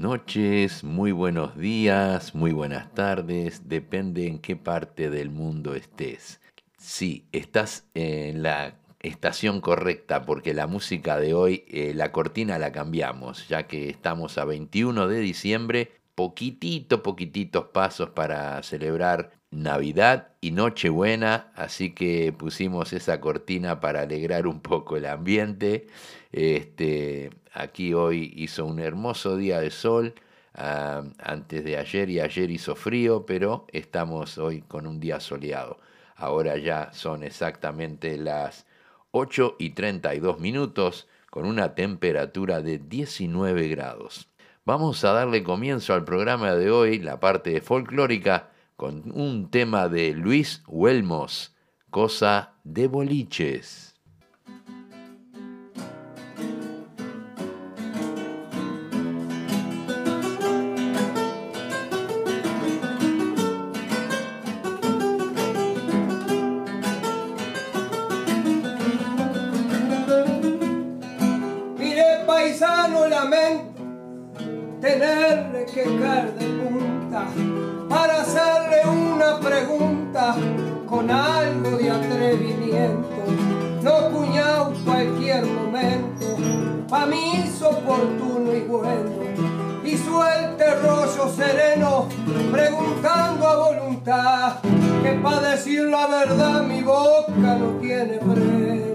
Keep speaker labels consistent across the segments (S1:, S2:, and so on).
S1: noches, muy buenos días, muy buenas tardes, depende en qué parte del mundo estés. Sí, estás en la estación correcta porque la música de hoy, eh, la cortina la cambiamos, ya que estamos a 21 de diciembre, poquitito, poquititos pasos para celebrar Navidad y Nochebuena, así que pusimos esa cortina para alegrar un poco el ambiente. Este, aquí hoy hizo un hermoso día de sol, ah, antes de ayer y ayer hizo frío, pero estamos hoy con un día soleado. Ahora ya son exactamente las 8 y 32 minutos con una temperatura de 19 grados. Vamos a darle comienzo al programa de hoy, la parte folclórica, con un tema de Luis Huelmos, Cosa de Boliches.
S2: Tenerle que caer de punta para hacerle una pregunta con algo de atrevimiento. No cuñado cualquier momento, pa' mí es oportuno y bueno. Y suelte rollo sereno, preguntando a voluntad, que pa' decir la verdad mi boca no tiene freno.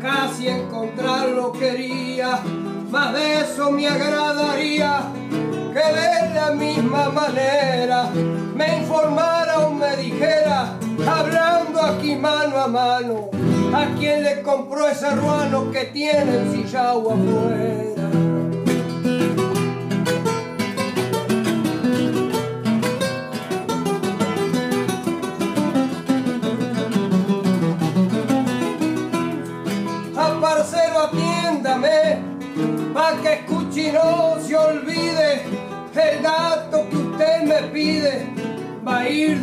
S2: Casi encontrarlo quería. Más de eso me agradaría que de la misma manera me informara o me dijera, hablando aquí mano a mano, a quien le compró ese ruano que tiene el sillao afuera. Va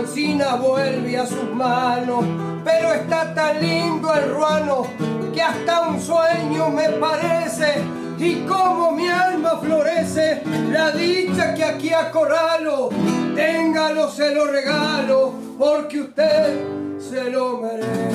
S2: y Ancina vuelve a sus manos, pero está tan lindo el ruano que hasta un sueño me parece y como mi alma florece, la dicha que aquí acorralo, téngalo, se lo regalo, porque usted se lo merece.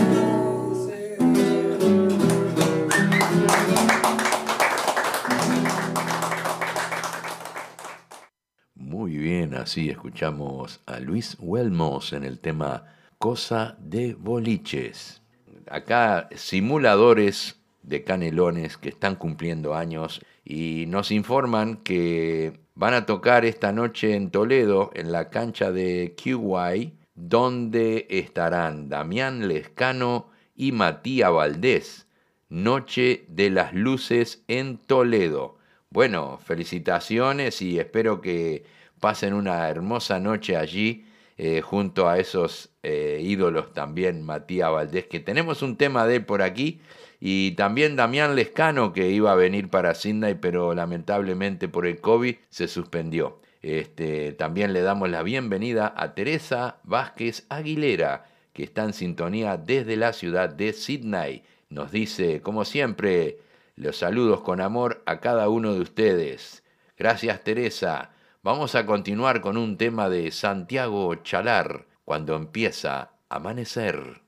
S1: Así escuchamos a Luis Huelmos en el tema Cosa de Boliches. Acá simuladores de canelones que están cumpliendo años y nos informan que van a tocar esta noche en Toledo en la cancha de QY donde estarán Damián Lescano y Matías Valdés. Noche de las Luces en Toledo. Bueno, felicitaciones y espero que pasen una hermosa noche allí eh, junto a esos eh, ídolos también, Matías Valdés, que tenemos un tema de él por aquí, y también Damián Lescano, que iba a venir para Sydney, pero lamentablemente por el COVID se suspendió. Este, también le damos la bienvenida a Teresa Vázquez Aguilera, que está en sintonía desde la ciudad de Sydney. Nos dice, como siempre, los saludos con amor a cada uno de ustedes. Gracias Teresa. Vamos a continuar con un tema de Santiago Chalar, cuando empieza a amanecer.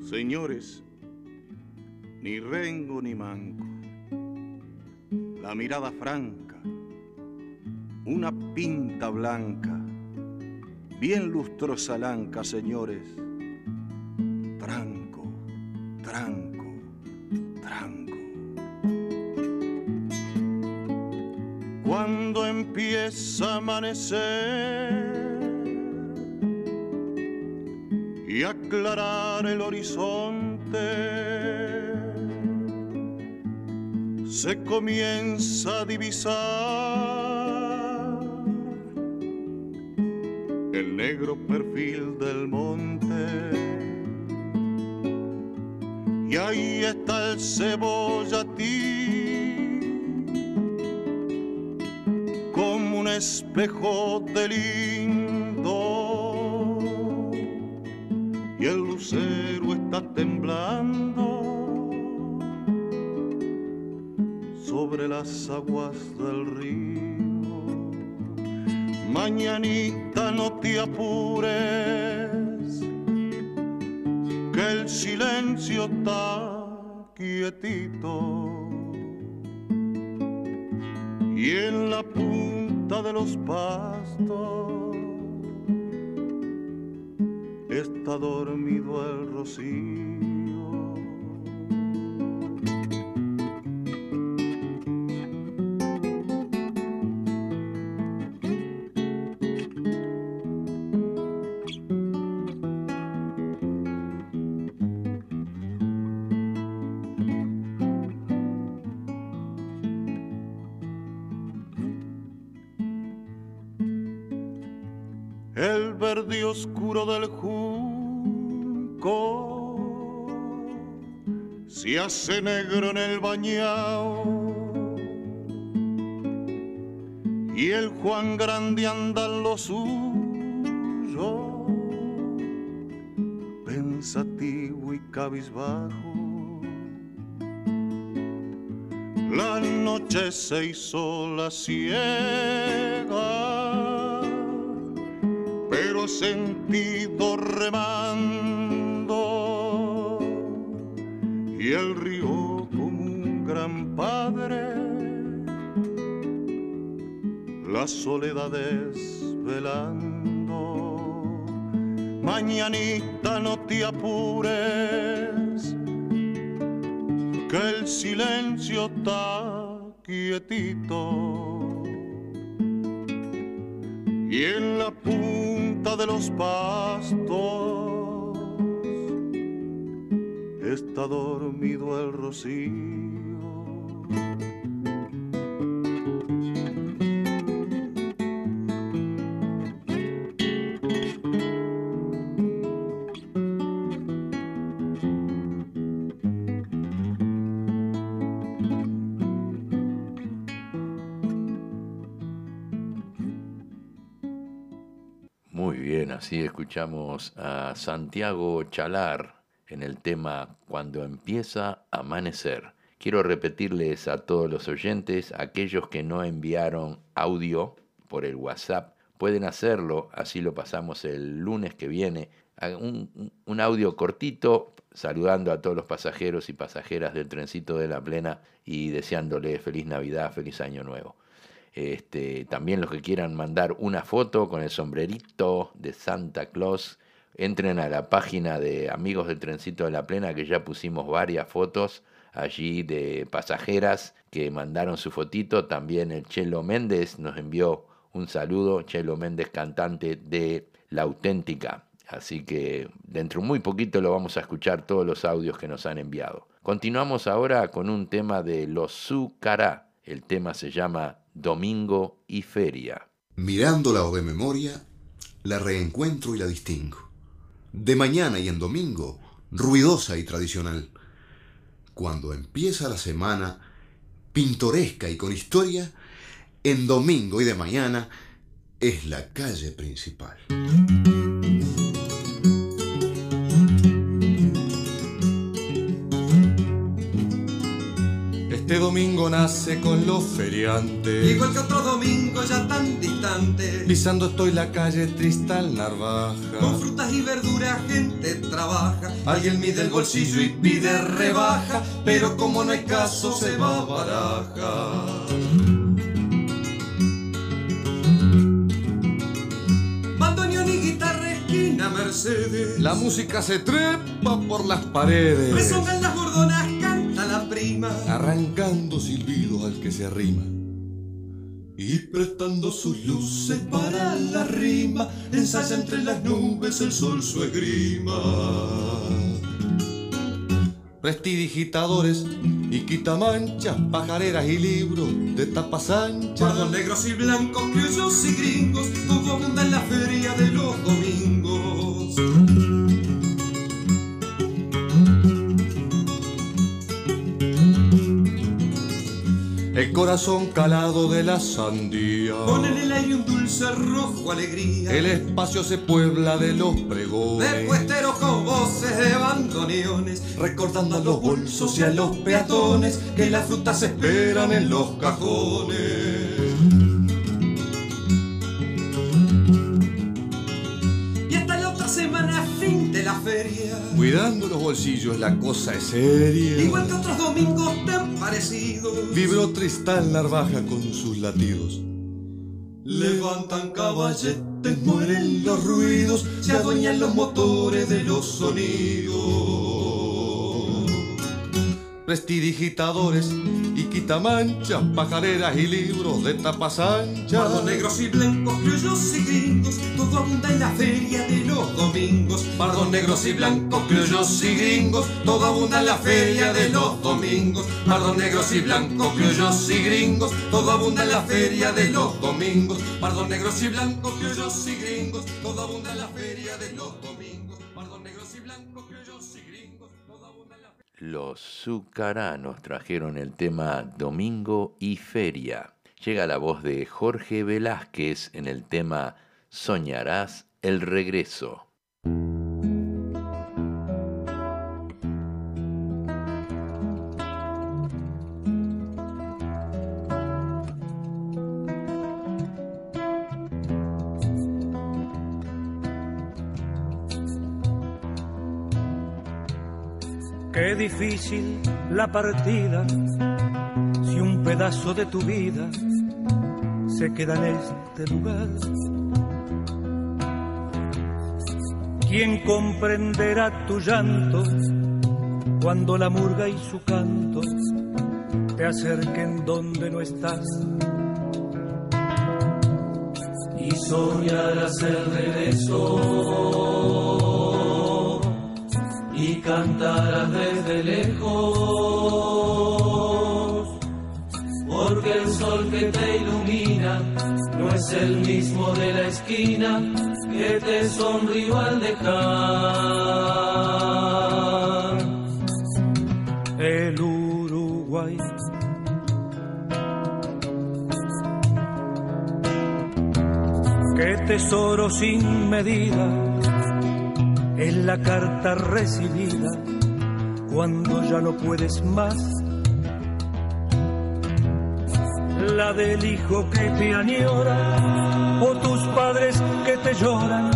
S3: Señores, ni rengo ni manco, la mirada franca, una pinta blanca, bien lustrosa lanca, señores, tranco, tranco, tranco. Cuando empieza a amanecer, y aclarar el horizonte. Se comienza a divisar verde oscuro del junco. Se hace negro en el bañao. Y el Juan Grande anda lo suyo pensativo y cabizbajo. La noche se hizo la ciega sentido remando. Y el río como un gran padre la soledad desvelando mañanita no te apures que el silencio está quietito de los pastos está dormido el rocío.
S1: Escuchamos a Santiago Chalar en el tema Cuando empieza a amanecer. Quiero repetirles a todos los oyentes, aquellos que no enviaron audio por el WhatsApp, pueden hacerlo, así lo pasamos el lunes que viene un, un audio cortito saludando a todos los pasajeros y pasajeras del trencito de la plena y deseándole feliz Navidad, feliz Año Nuevo. Este, también los que quieran mandar una foto con el sombrerito de Santa Claus, entren a la página de Amigos del Trencito de la Plena, que ya pusimos varias fotos allí de pasajeras que mandaron su fotito. También el Chelo Méndez nos envió un saludo, Chelo Méndez, cantante de La Auténtica. Así que dentro muy poquito lo vamos a escuchar todos los audios que nos han enviado. Continuamos ahora con un tema de Los Zucará. El tema se llama Domingo y Feria.
S4: Mirándola o de memoria, la reencuentro y la distingo. De mañana y en domingo, ruidosa y tradicional. Cuando empieza la semana, pintoresca y con historia, en domingo y de mañana es la calle principal.
S5: Domingo nace con los feriantes.
S6: Igual que otro domingo ya tan distante.
S5: Pisando estoy la calle Tristal Narvaja.
S6: Con frutas y verduras gente trabaja. Alguien mide el bolsillo y pide rebaja. Pero como no hay caso se va a baraja. Bandoneón y guitarra esquina Mercedes.
S5: La música se trepa por las paredes.
S6: Resongan las gordonas,
S5: Arrancando silbidos al que se arrima.
S6: Y prestando sus luces para la rima, ensaya entre las nubes el sol su esgrima.
S5: Prestidigitadores y quitamanchas, pajareras y libros de tapas anchas.
S6: Pardos negros y blancos, criollos y gringos, todo abunda en la feria de los domingos.
S5: Corazón calado de la sandía.
S6: Pon en el aire un dulce rojo alegría.
S5: El espacio se puebla de los pregones.
S6: De puesteros con voces de bandoneones, recordando a los bolsos y a los peatones que las frutas esperan en los cajones. Y hasta la otra semana, fin de la feria.
S5: Cuidando los bolsillos, la cosa es seria.
S6: Igual que otros domingos tan parecidos.
S5: Vibró Tristán Narvaja con sus latidos.
S6: Levantan caballetes, mueren los ruidos, se adueñan los motores de los sonidos.
S5: Prestidigitadores y quitamanchas, pajareras y libros de tapas anchas.
S6: Pardos negros y blancos, criollos y gringos, todo abunda en la feria de los domingos. Pardos negros y blancos, criollos y gringos, todo abunda en la feria de los domingos. Pardos negros y blancos, criollos y gringos, todo abunda en la feria de los domingos. Pardos negros y blancos, criollos y gringos, todo abunda en la feria de los domingos.
S1: Los Zucaranos trajeron el tema Domingo y Feria. Llega la voz de Jorge Velázquez en el tema Soñarás el regreso.
S7: Qué difícil la partida si un pedazo de tu vida se queda en este lugar. ¿Quién comprenderá tu llanto cuando la murga y su canto te acerquen donde no estás? Y soñarás el regreso cantarás desde lejos, porque el sol que te ilumina no es el mismo de la esquina que te sonrió al dejar el Uruguay. Qué tesoro sin medida es la carta recibida cuando ya no puedes más. La del hijo que te añora o tus padres que te lloran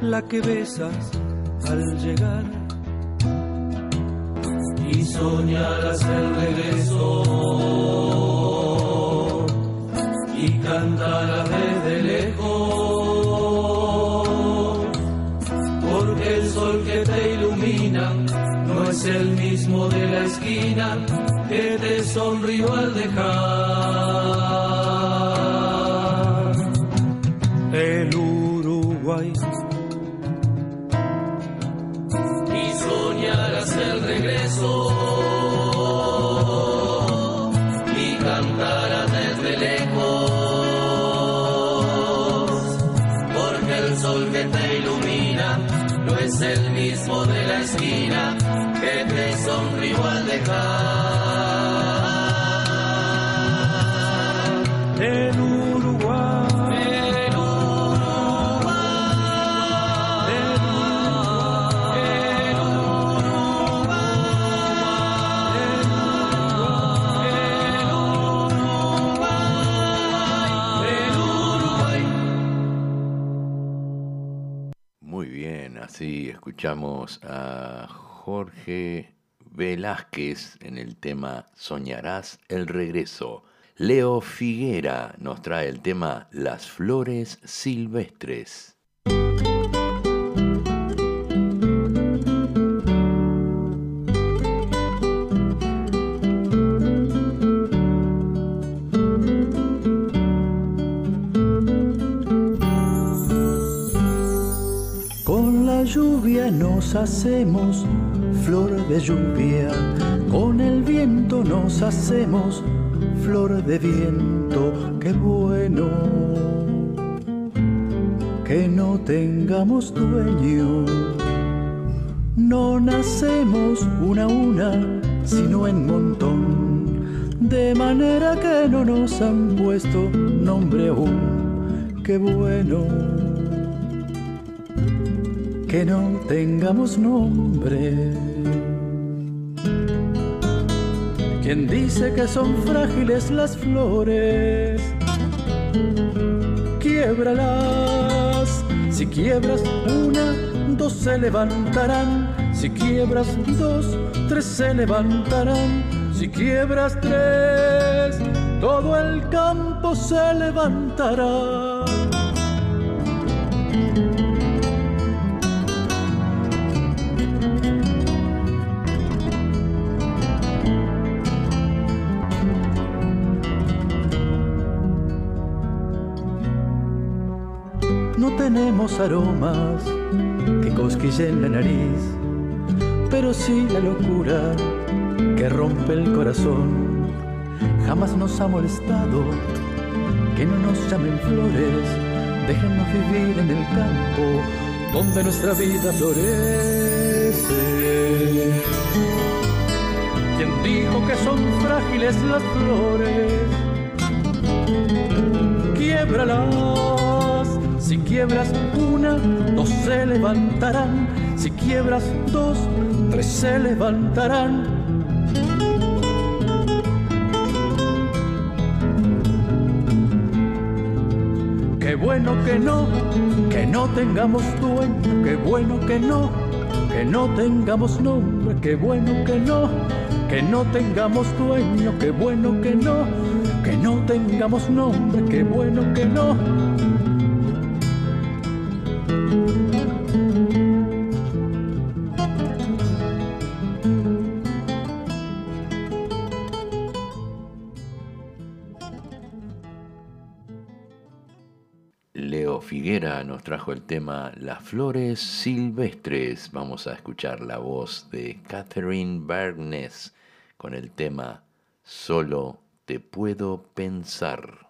S7: la que besas al llegar. Y soñarás el regreso y cantarás desde lejos, que te sonrió al dejar el Uruguay. Y soñarás el regreso
S1: escuchamos a Jorge Velázquez en el tema Soñarás el regreso. Leo Figuera nos trae el tema Las flores silvestres.
S8: Hacemos flor de lluvia, con el viento nos hacemos flor de viento, qué bueno que no tengamos dueño. No nacemos una a una, sino en montón, de manera que no nos han puesto nombre aún, qué bueno que no tengamos nombre. ¿Quién dice que son frágiles las flores? Quiebralas, si quiebras una, dos se levantarán, si quiebras dos, tres se levantarán, si quiebras tres, todo el campo se levantará. Aromas que cosquillen la nariz, pero sí la locura que rompe el corazón. Jamás nos ha molestado que no nos llamen flores, déjennos vivir en el campo donde nuestra vida florece. ¿Quién dijo que son frágiles las flores? Quiebralas, si quiebras una, dos se levantarán, si quiebras dos, tres se levantarán. Qué bueno que no, que no tengamos dueño, qué bueno que no, que no tengamos nombre, qué bueno que no, que no tengamos dueño, qué bueno que no, que no tengamos nombre, qué bueno que no.
S1: Trajo el tema Las flores silvestres. Vamos a escuchar la voz de Catherine Bergnes con el tema Solo te puedo pensar.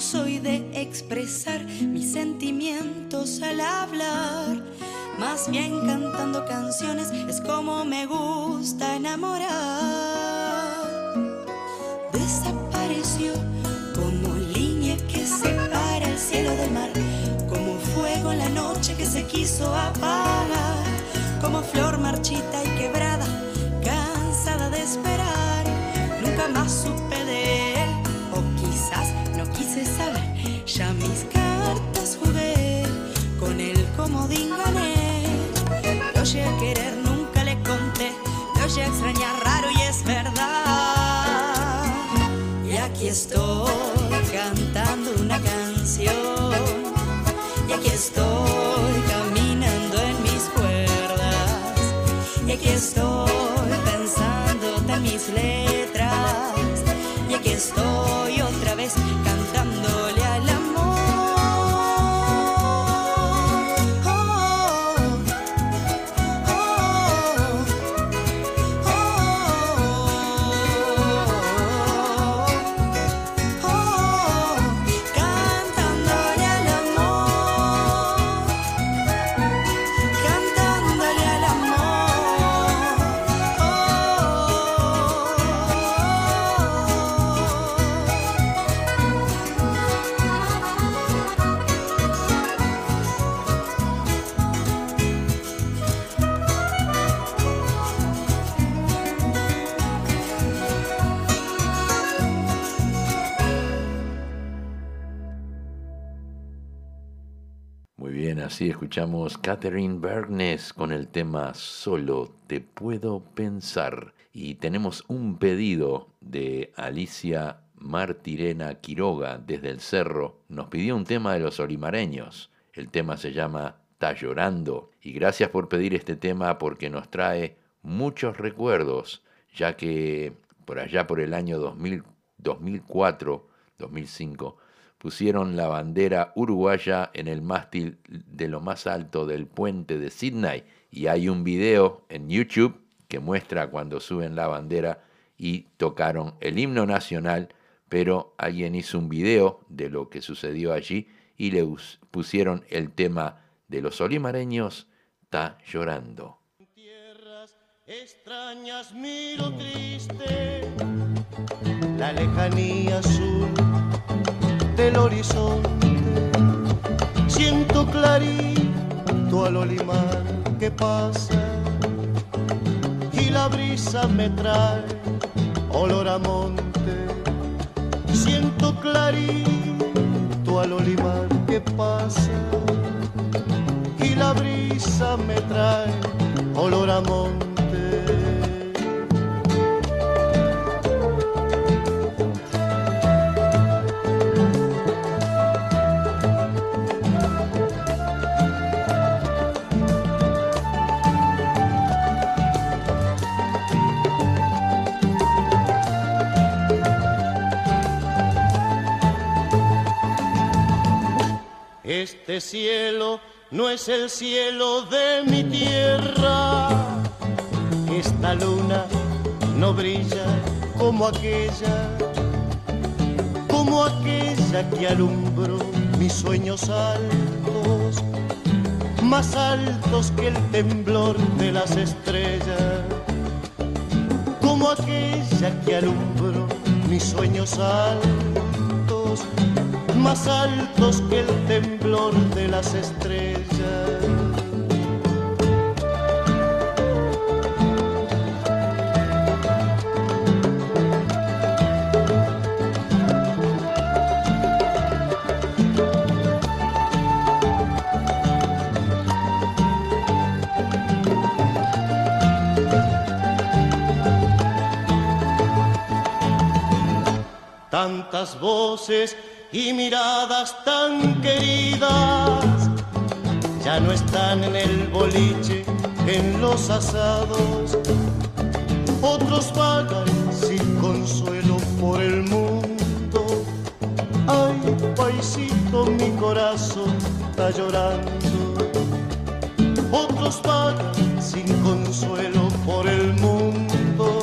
S9: Soy de expresar mis sentimientos al hablar. Más bien cantando canciones es como me gusta enamorar. Desapareció como línea que separa el cielo del mar, como fuego en la noche que se quiso apagar, como flor marchita y quebrada, cansada de esperar. Nunca más supe nunca le conté. Llegué a extrañar raro y es verdad. Y aquí estoy cantando una canción. Y aquí estoy caminando en mis cuerdas. Y aquí estoy pensando en mis letras. Y aquí estoy
S1: así escuchamos Catherine Bergnes con el tema Solo te puedo pensar. Y tenemos un pedido de Alicia Martirena Quiroga desde el Cerro. Nos pidió un tema de los olimareños. El tema se llama Está llorando. Y gracias por pedir este tema porque nos trae muchos recuerdos, ya que por allá por el año 2000, 2004, 2005, pusieron la bandera uruguaya en el mástil de lo más alto del puente de Sydney y hay un video en YouTube que muestra cuando suben la bandera y tocaron el himno nacional, pero alguien hizo un video de lo que sucedió allí y le pusieron el tema de los olimareños, está llorando.
S3: Tierras extrañas miro triste la lejanía del horizonte. Siento clarito al olimar que pasa y la brisa me trae olor a monte. Siento clarito al olimar que pasa y la brisa me trae olor a monte. Este cielo no es el cielo de mi tierra. Esta luna no brilla como aquella, como aquella que alumbró mis sueños altos, más altos que el temblor de las estrellas, como aquella que alumbró mis sueños altos, más altos que el temblor de las estrellas. tantas voces y miradas tan queridas ya no están en el boliche, en los asados. Otros vagan sin consuelo por el mundo. Ay, paisito, mi corazón está llorando. Otros vagan sin consuelo por el mundo.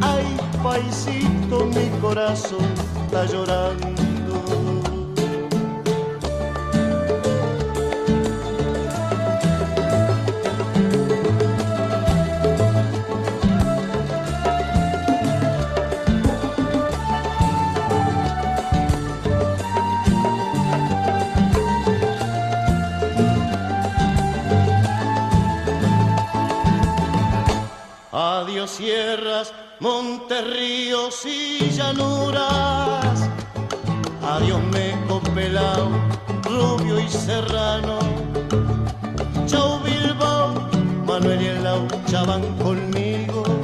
S3: Ay, paisito, mi corazón está llorando. Sierras, montes, ríos y llanuras. Adiós meco pelao, rubio y serrano. Chau Bilbao, Manuel y el Laucha van conmigo.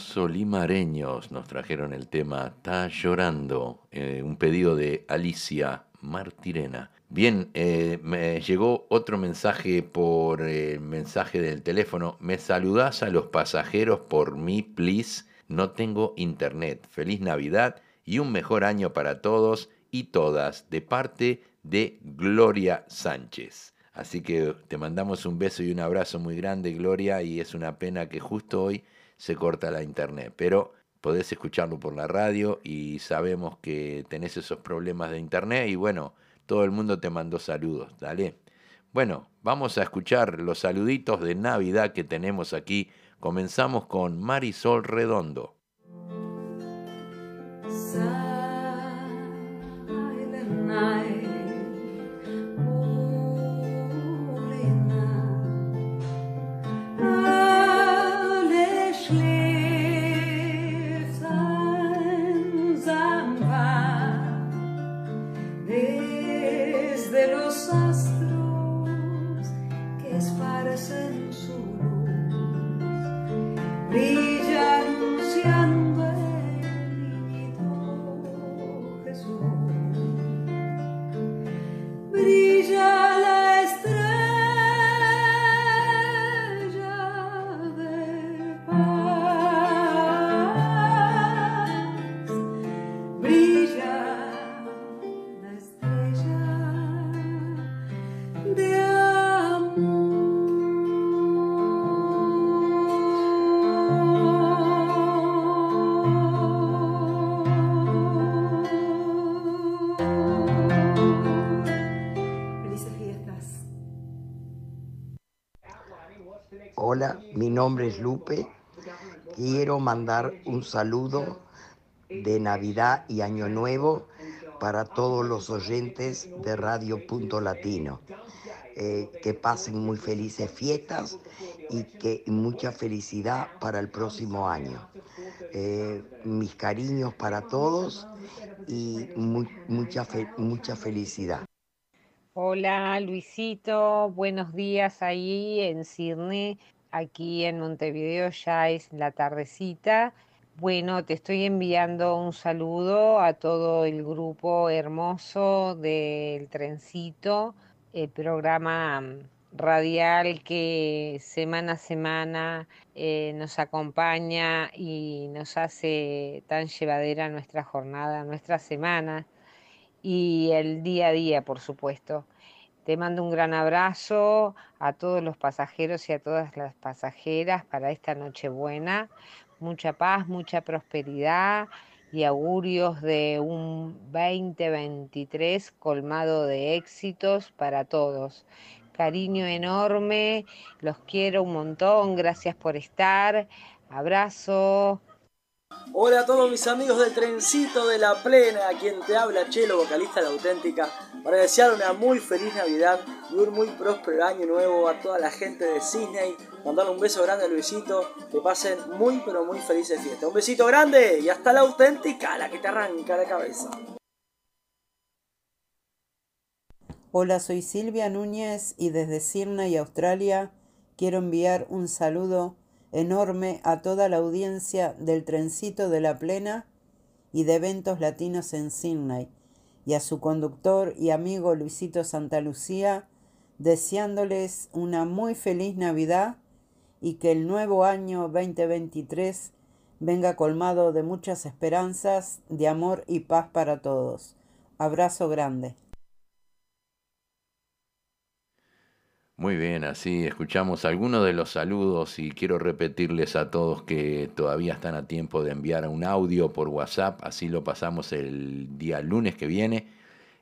S1: Solimareños nos trajeron el tema Está llorando, eh, un pedido de Alicia Martirena. Bien, eh, me llegó otro mensaje por el mensaje del teléfono. ¿Me saludás a los pasajeros por mí, please? No tengo internet. Feliz Navidad y un mejor año para todos y todas, de parte de Gloria Sánchez. Así que te mandamos un beso y un abrazo muy grande, Gloria, y es una pena que justo hoy se corta la internet, pero podés escucharlo por la radio y sabemos que tenés esos problemas de internet y bueno, todo el mundo te mandó saludos, dale. Bueno, vamos a escuchar los saluditos de Navidad que tenemos aquí. Comenzamos con Marisol Redondo.
S10: Nombre es Lupe. Quiero mandar un saludo de Navidad y Año Nuevo para todos los oyentes de Radio Punto Latino. Eh, que pasen muy felices fiestas y que mucha felicidad para el próximo año. Eh, mis cariños para todos y mu- mucha, mucha felicidad.
S11: Hola Luisito, buenos días ahí en Cirne, aquí en Montevideo ya es la tardecita. Bueno, te estoy enviando un saludo a todo el grupo hermoso del Trencito, el programa radial que semana a semana eh, nos acompaña y nos hace tan llevadera nuestra jornada, nuestra semana y el día a día, por supuesto. Te mando un gran abrazo a todos los pasajeros y a todas las pasajeras para esta Nochebuena. Mucha paz, mucha prosperidad y augurios de un 2023 colmado de éxitos para todos. Cariño enorme, los quiero un montón, gracias por estar. Abrazo.
S12: Hola a todos mis amigos del trencito de la plena, a quien te habla Chelo, vocalista de la auténtica, para desear una muy feliz Navidad y un muy próspero año nuevo a toda la gente de Disney, mandarle un beso grande a Luisito, que pasen muy pero muy felices fiestas. Un besito grande y hasta la auténtica, la que te arranca la cabeza.
S13: Hola, soy Silvia Núñez y desde Sydney, Australia, quiero enviar un saludo enorme a toda la audiencia del Trencito de la Plena y de eventos latinos en Sydney y a su conductor y amigo Luisito Santa Lucía, deseándoles una muy feliz Navidad y que el nuevo año 2023 venga colmado de muchas esperanzas, de amor y paz para todos. Abrazo grande.
S1: Muy bien, así escuchamos algunos de los saludos y quiero repetirles a todos que todavía están a tiempo de enviar un audio por WhatsApp, así lo pasamos el día lunes que viene,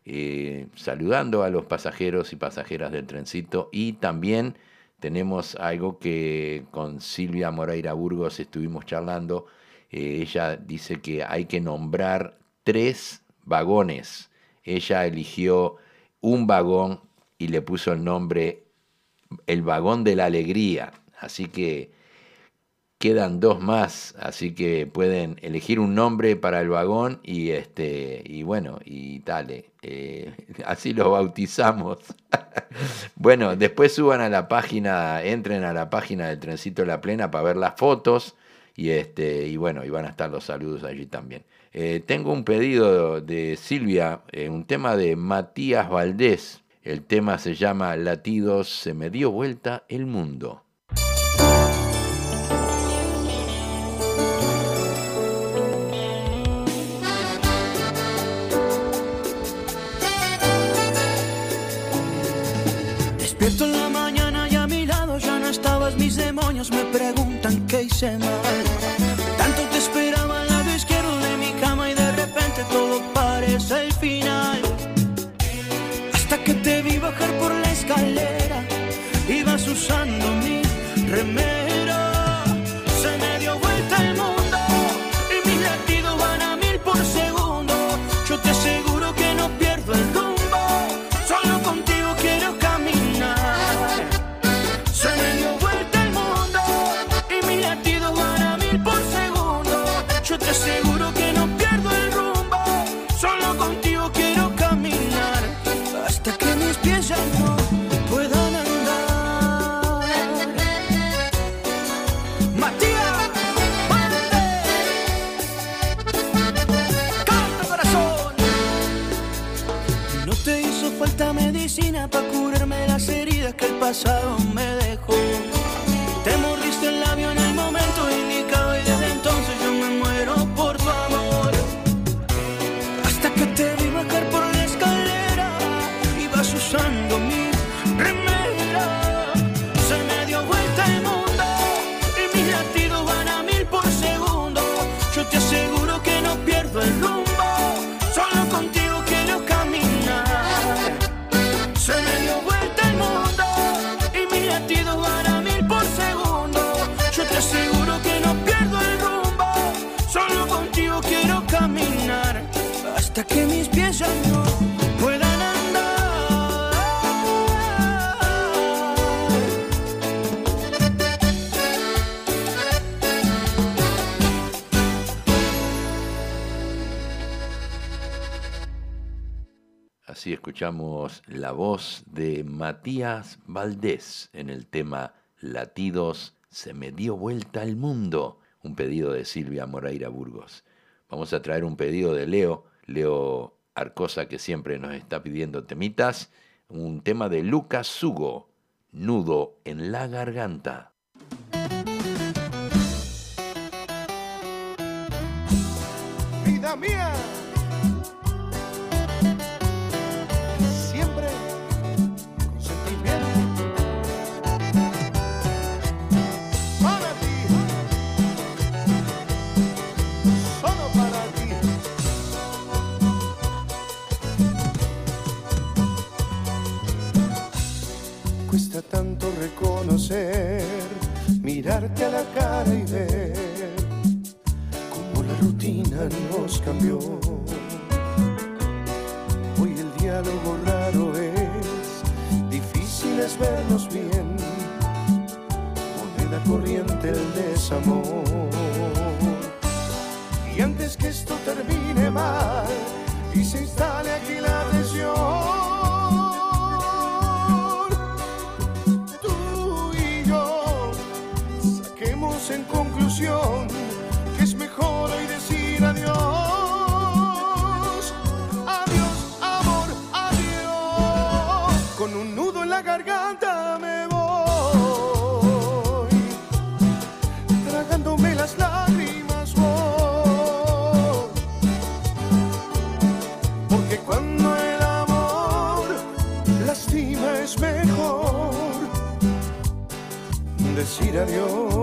S1: eh, saludando a los pasajeros y pasajeras del trencito. Y también tenemos algo que con Silvia Moreira Burgos estuvimos charlando, eh, ella dice que hay que nombrar tres vagones, ella eligió un vagón y le puso el nombre el vagón de la alegría. Así que quedan dos más, así que pueden elegir un nombre para el vagón y este y bueno y dale, eh, así lo bautizamos. bueno, después suban a la página, entren a la página del Trencito la Plena para ver las fotos y este y bueno y van a estar los saludos allí también. Eh, tengo un pedido de Silvia, eh, un tema de Matías Valdés. El tema se llama Latidos, se me dio vuelta el mundo.
S14: Despierto en la mañana y a mi lado ya no estabas, mis demonios me preguntan qué hice mal. la
S1: voz de Matías Valdés en el tema Latidos, se me dio vuelta al mundo, un pedido de Silvia Moreira Burgos. Vamos a traer un pedido de Leo, Leo Arcosa que siempre nos está pidiendo temitas, un tema de Lucas Hugo, Nudo en la garganta.
S15: mirarte a la cara y ver cómo la rutina nos cambió. Hoy el diálogo raro es, difícil es vernos bien, con la corriente el desamor. Y antes que esto termine mal y se instale aquí la decir adiós.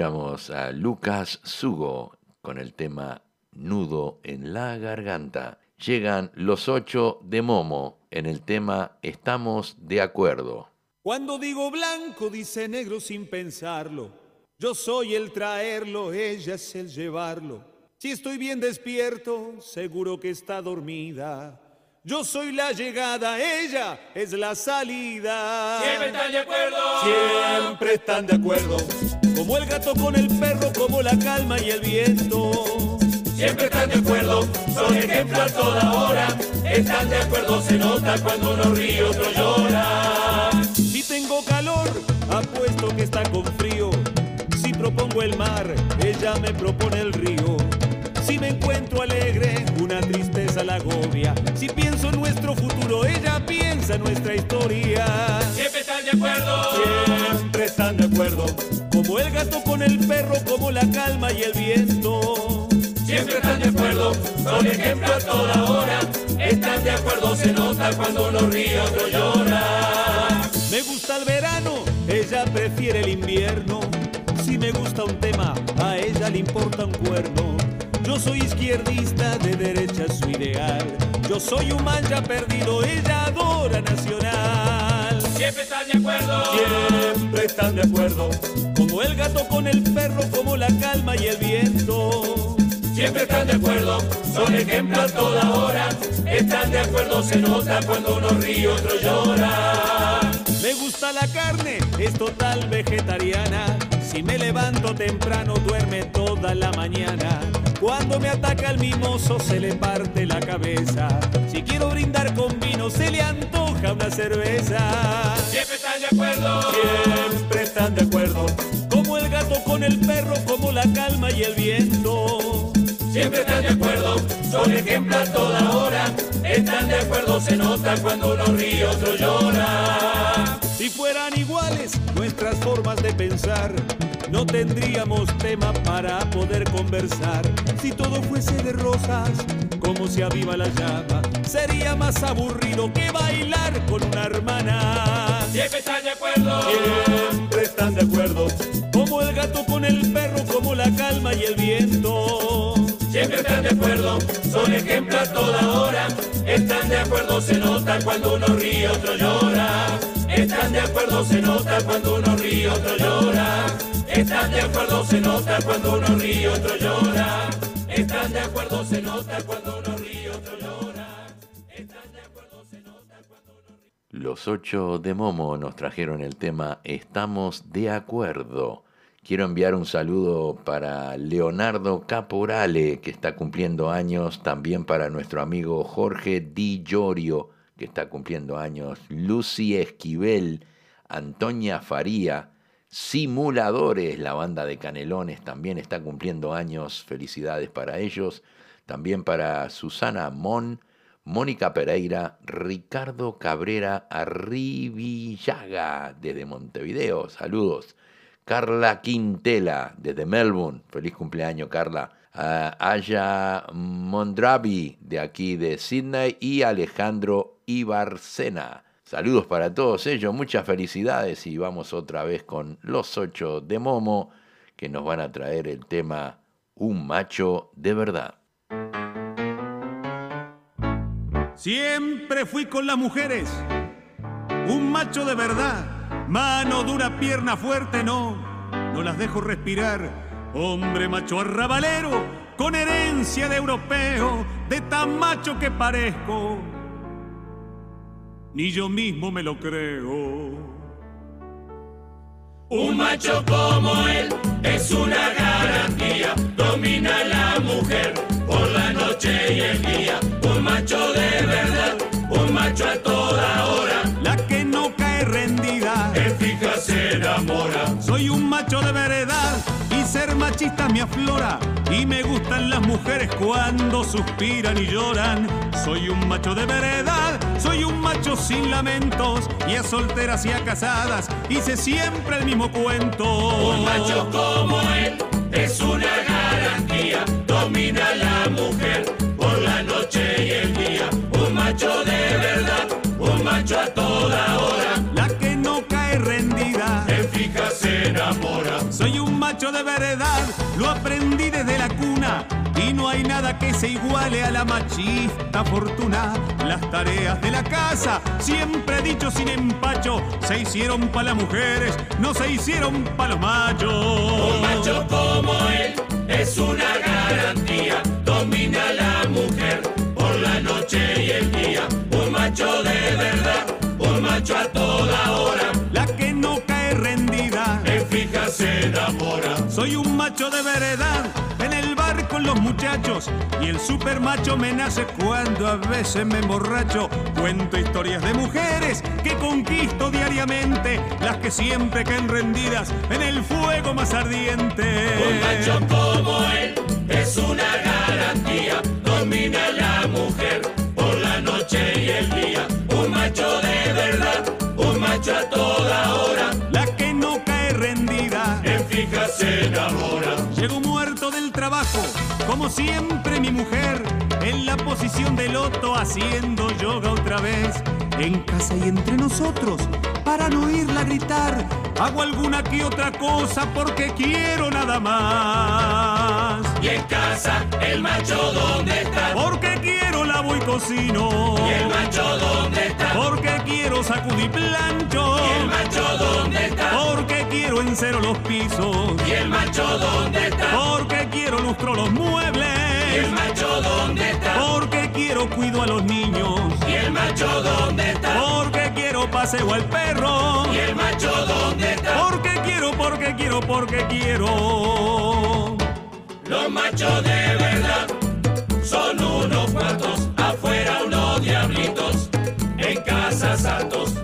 S1: Escuchamos a Lucas Sugo con el tema Nudo en la garganta. Llegan los ocho de Momo en el tema Estamos de acuerdo.
S16: Cuando digo blanco, dice negro sin pensarlo. Yo soy el traerlo, ella es el llevarlo. Si estoy bien despierto, seguro que está dormida. Yo soy la llegada, ella es la salida.
S17: Siempre están de acuerdo.
S16: Siempre están de acuerdo. Como el gato con el perro, como la calma y el viento.
S17: Siempre están de acuerdo, son ejemplo a toda hora. Están de acuerdo, se nota cuando uno ríe, otro llora.
S16: Si tengo calor, apuesto que está con frío. Si propongo el mar, ella me propone el río. Si me encuentro alegre, una tristeza la agobia. Si pienso en nuestro futuro, ella piensa en nuestra historia.
S17: Siempre están de acuerdo.
S16: Siempre están de acuerdo. Como el gato con el perro, como la calma y el viento.
S17: Siempre están de acuerdo, son ejemplo a toda hora. Están de acuerdo, se nota cuando uno ríe, otro llora.
S16: Me gusta el verano, ella prefiere el invierno. Si me gusta un tema, a ella le importa un cuerno. Yo soy izquierdista, de derecha su ideal. Yo soy un mancha perdido, ella adora Nacional.
S17: Siempre están de acuerdo.
S16: Siempre están de acuerdo. Como el gato con el perro, como la calma y el viento.
S17: Siempre están de acuerdo, son ejemplo a toda hora. Están de acuerdo, se nota cuando uno ríe, otro llora.
S16: Me gusta la carne, es total vegetariana. Si me levanto temprano, duerme toda la mañana. Cuando me ataca el mimoso, se le parte la cabeza. Si quiero brindar con vino, se le antoja una cerveza.
S17: Siempre están de acuerdo.
S16: Siempre están de acuerdo. Como el gato con el perro, como la calma y el viento.
S17: Siempre están de acuerdo, son ejemplo a toda hora. Están de acuerdo, se nota cuando uno ríe, otro llora.
S16: Si fueran iguales nuestras formas de pensar, no tendríamos tema para poder conversar. Si todo fuese de rosas, como se aviva la llama, sería más aburrido que bailar con una hermana.
S17: Siempre están de acuerdo.
S16: Siempre están de acuerdo. Como el gato con el perro, como la calma y el viento.
S17: Siempre están de acuerdo, son ejemplo a toda hora. Están de acuerdo, se nota cuando uno ríe, otro llora. Están de acuerdo, se nota cuando uno ríe, otro llora. Están de acuerdo, se nota cuando uno ríe, otro llora. Están de acuerdo, se nota cuando uno ríe, otro llora. Están de acuerdo, se nota cuando uno ríe.
S1: Los ocho de Momo nos trajeron el tema Estamos de acuerdo. Quiero enviar un saludo para Leonardo Caporale, que está cumpliendo años, también para nuestro amigo Jorge Di Llorio, que está cumpliendo años, Lucy Esquivel, Antonia Faría, Simuladores, la banda de Canelones, también está cumpliendo años, felicidades para ellos, también para Susana Mon, Mónica Pereira, Ricardo Cabrera Arribillaga, desde Montevideo, saludos. Carla Quintela, desde Melbourne. Feliz cumpleaños, Carla. Uh, Aya Mondravi, de aquí de Sydney. Y Alejandro Ibarcena. Saludos para todos ellos, muchas felicidades. Y vamos otra vez con los ocho de Momo, que nos van a traer el tema Un macho de verdad.
S16: Siempre fui con las mujeres, un macho de verdad. Mano dura, pierna fuerte, no, no las dejo respirar. Hombre macho arrabalero, con herencia de europeo, de tan macho que parezco. Ni yo mismo me lo creo.
S17: Un macho como él es una garantía, domina a la mujer por la noche y el día. Un macho de verdad, un macho a toda hora,
S16: La que no cae rendida.
S17: en fija se enamora.
S16: Soy un macho de veredad y ser machista me aflora. Y me gustan las mujeres cuando suspiran y lloran. Soy un macho de veredad, soy un macho sin lamentos. Y a solteras y a casadas hice siempre el mismo cuento.
S17: Un macho como él es una garantía. Domina la mujer por la noche y el día. Un macho de verdad, un macho a toda hora.
S16: La que no cae rendida.
S17: En fija se enamora.
S16: Soy un macho de verdad, lo aprendí desde la cuna. Y no hay nada que se iguale a la machista fortuna. Las tareas de la casa, siempre dicho sin empacho, se hicieron para las mujeres, no se hicieron para los machos.
S17: Un macho como él es una garantía. Domina la mujer por la noche y el día. Un macho de verdad, un macho a toda hora. Se enamora.
S16: Soy un macho de veredad en el bar con los muchachos y el super macho me nace cuando a veces me emborracho. Cuento historias de mujeres que conquisto diariamente, las que siempre caen rendidas en el fuego más ardiente.
S17: Un macho como él es una garantía. Domina la mujer por la noche y el día. Un macho de verdad, un macho a toda hora. Fija se enamora.
S16: Llego muerto del trabajo, como siempre mi mujer, en la posición de loto haciendo yoga otra vez. En casa y entre nosotros, para no oírla gritar, hago alguna que otra cosa porque quiero nada más.
S17: Y en casa, el macho dónde está.
S16: Porque quiero lavo y cocino.
S17: Y el macho dónde está.
S16: Porque quiero sacudir plancho.
S17: Y el macho dónde está.
S16: Quiero encero los pisos.
S17: Y el macho dónde está.
S16: Porque quiero lustro los muebles.
S17: Y el macho dónde está.
S16: Porque quiero cuido a los niños.
S17: Y el macho dónde está.
S16: Porque quiero paseo al perro.
S17: Y el macho dónde está.
S16: Porque quiero, porque quiero, porque quiero.
S17: Los machos de verdad son unos cuantos, afuera unos diablitos, en casa santos.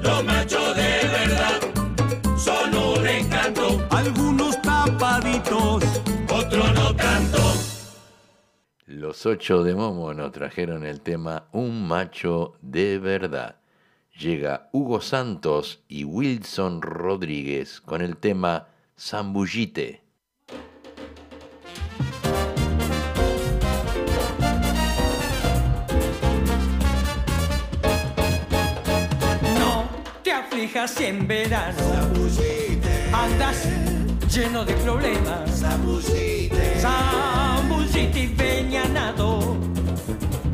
S17: Los
S1: ocho de Momo nos trajeron el tema Un macho de verdad. Llega Hugo Santos y Wilson Rodríguez con el tema Zambullite.
S18: No te aflijas en verano andas lleno de problemas. Zambullite y peñanado,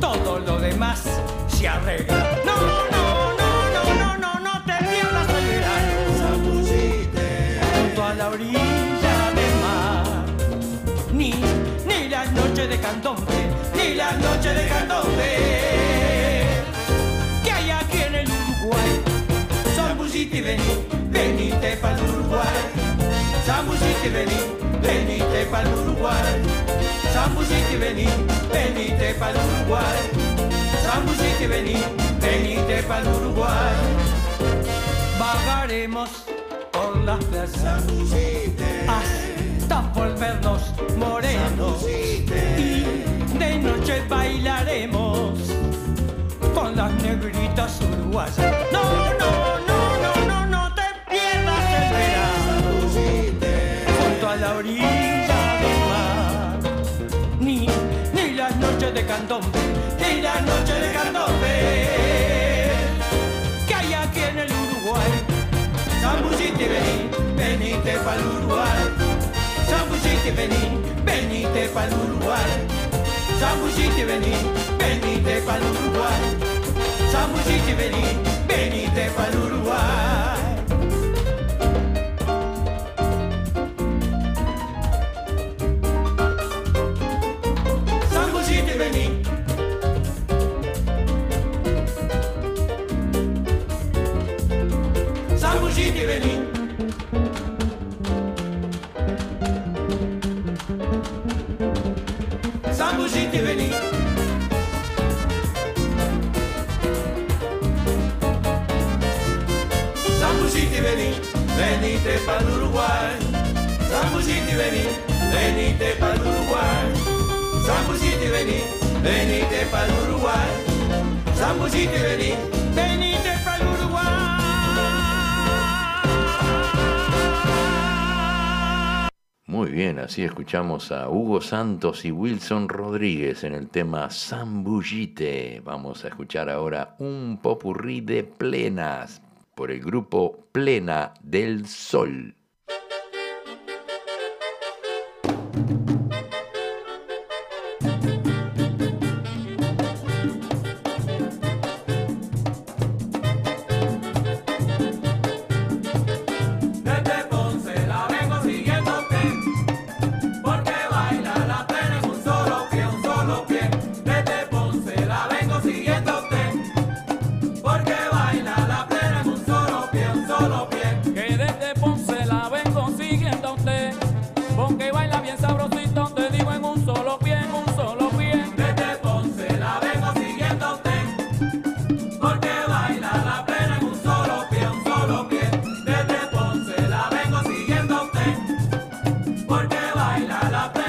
S18: todo lo demás se arregla. No, no, no, no, no, no, no te pierdas el verano. Junto a la orilla del mar, ni, ni las noches de candombe, ni las noches de candombe que hay aquí en el Uruguay. Zambullite y vení, venite para el Uruguay. Zambullite vení, venite para el Uruguay. Zambullite vení, venite para el Uruguay. Zambullite vení, venite para el Uruguay. Bajaremos por las plazas hasta volvernos morenos y de noche bailaremos con las negritas uruguayas. No, no, ni las noches de candombe que hay aquí en el Uruguay. Zambullite, vení, venite para el Uruguay. Zambullite, vení, venite para el Uruguay. Zambullite, vení, venite para el Uruguay. Zambullite, vení, venite
S1: escuchamos a Hugo Santos y Wilson Rodríguez en el tema Zambullite. Vamos a escuchar ahora un popurrí de plenas por el grupo Plena del Sol.
S17: Baila la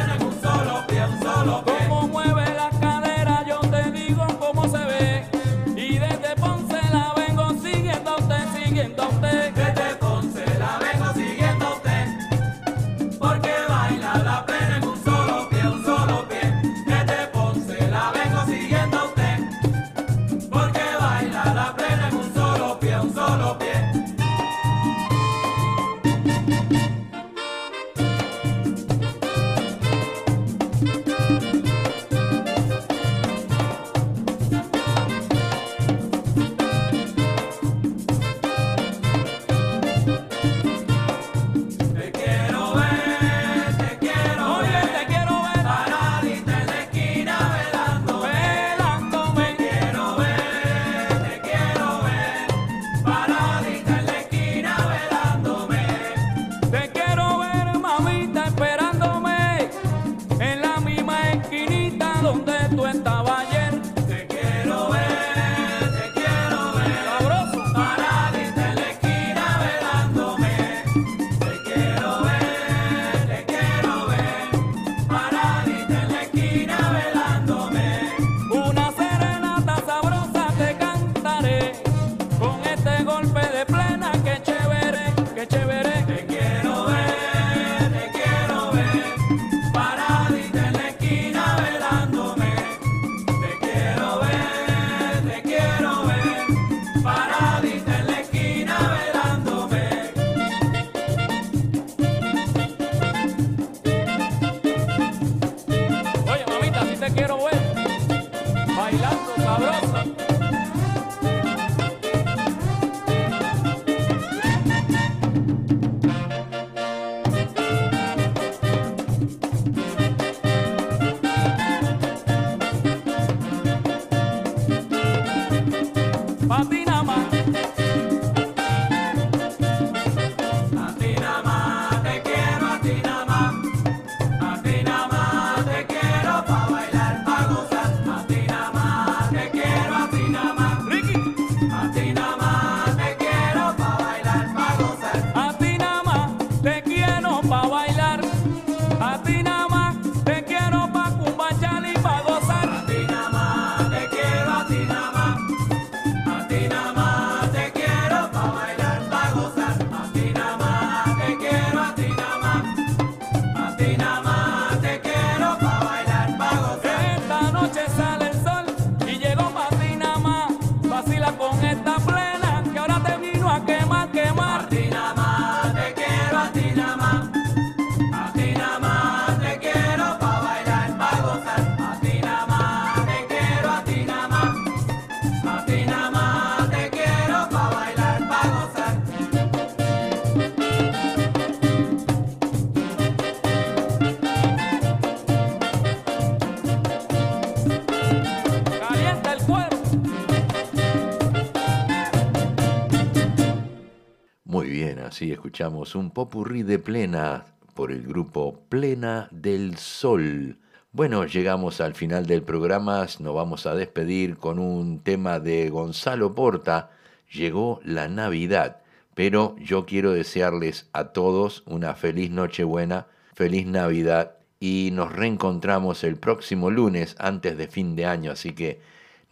S1: así escuchamos un popurrí de plena por el grupo Plena del Sol. Bueno, llegamos al final del programa, nos vamos a despedir con un tema de Gonzalo Porta, Llegó la Navidad, pero yo quiero desearles a todos una feliz Nochebuena, feliz Navidad y nos reencontramos el próximo lunes antes de fin de año, así que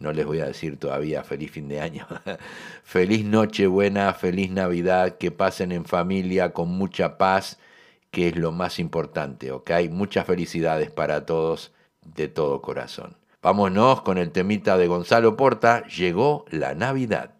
S1: no les voy a decir todavía feliz fin de año. feliz noche buena, feliz Navidad, que pasen en familia con mucha paz,
S19: que es lo más importante, ¿ok? Muchas felicidades para todos de todo corazón. Vámonos con el temita de Gonzalo Porta, llegó la Navidad.